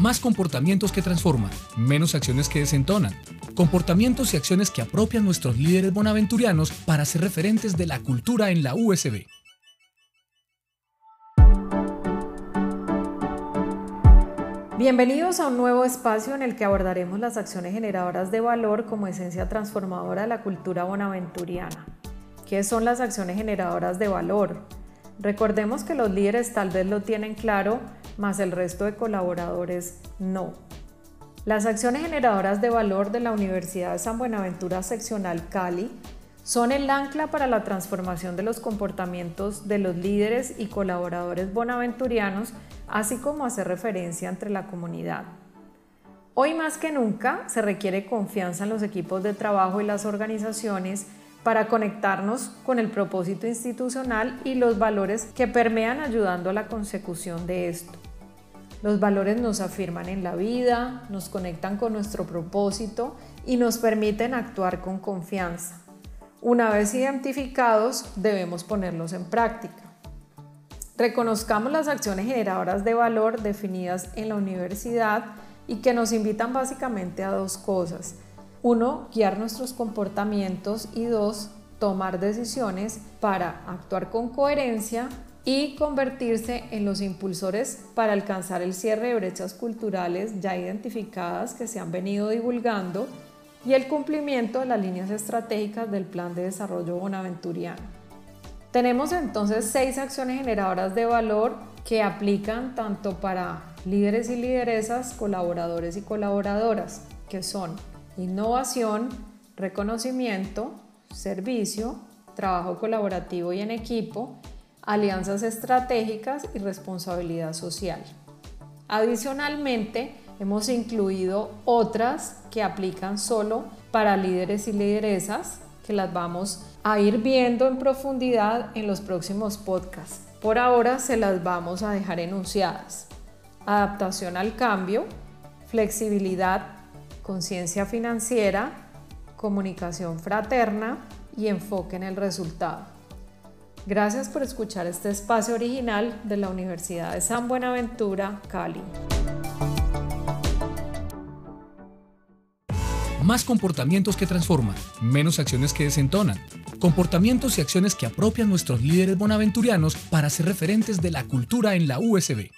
Más comportamientos que transforman, menos acciones que desentonan. Comportamientos y acciones que apropian nuestros líderes bonaventurianos para ser referentes de la cultura en la USB. Bienvenidos a un nuevo espacio en el que abordaremos las acciones generadoras de valor como esencia transformadora de la cultura bonaventuriana. ¿Qué son las acciones generadoras de valor? Recordemos que los líderes tal vez lo tienen claro, más el resto de colaboradores no. Las acciones generadoras de valor de la Universidad de San Buenaventura Seccional Cali son el ancla para la transformación de los comportamientos de los líderes y colaboradores bonaventurianos, así como hacer referencia entre la comunidad. Hoy más que nunca se requiere confianza en los equipos de trabajo y las organizaciones para conectarnos con el propósito institucional y los valores que permean ayudando a la consecución de esto. Los valores nos afirman en la vida, nos conectan con nuestro propósito y nos permiten actuar con confianza. Una vez identificados, debemos ponerlos en práctica. Reconozcamos las acciones generadoras de valor definidas en la universidad y que nos invitan básicamente a dos cosas. Uno, guiar nuestros comportamientos y dos, tomar decisiones para actuar con coherencia y convertirse en los impulsores para alcanzar el cierre de brechas culturales ya identificadas que se han venido divulgando y el cumplimiento de las líneas estratégicas del Plan de Desarrollo Bonaventuriano. Tenemos entonces seis acciones generadoras de valor que aplican tanto para líderes y lideresas, colaboradores y colaboradoras, que son innovación, reconocimiento, servicio, trabajo colaborativo y en equipo, alianzas estratégicas y responsabilidad social. Adicionalmente, hemos incluido otras que aplican solo para líderes y lideresas, que las vamos a ir viendo en profundidad en los próximos podcasts. Por ahora se las vamos a dejar enunciadas. Adaptación al cambio, flexibilidad, conciencia financiera, comunicación fraterna y enfoque en el resultado. Gracias por escuchar este espacio original de la Universidad de San Buenaventura, Cali. Más comportamientos que transforman, menos acciones que desentonan. Comportamientos y acciones que apropian nuestros líderes bonaventurianos para ser referentes de la cultura en la USB.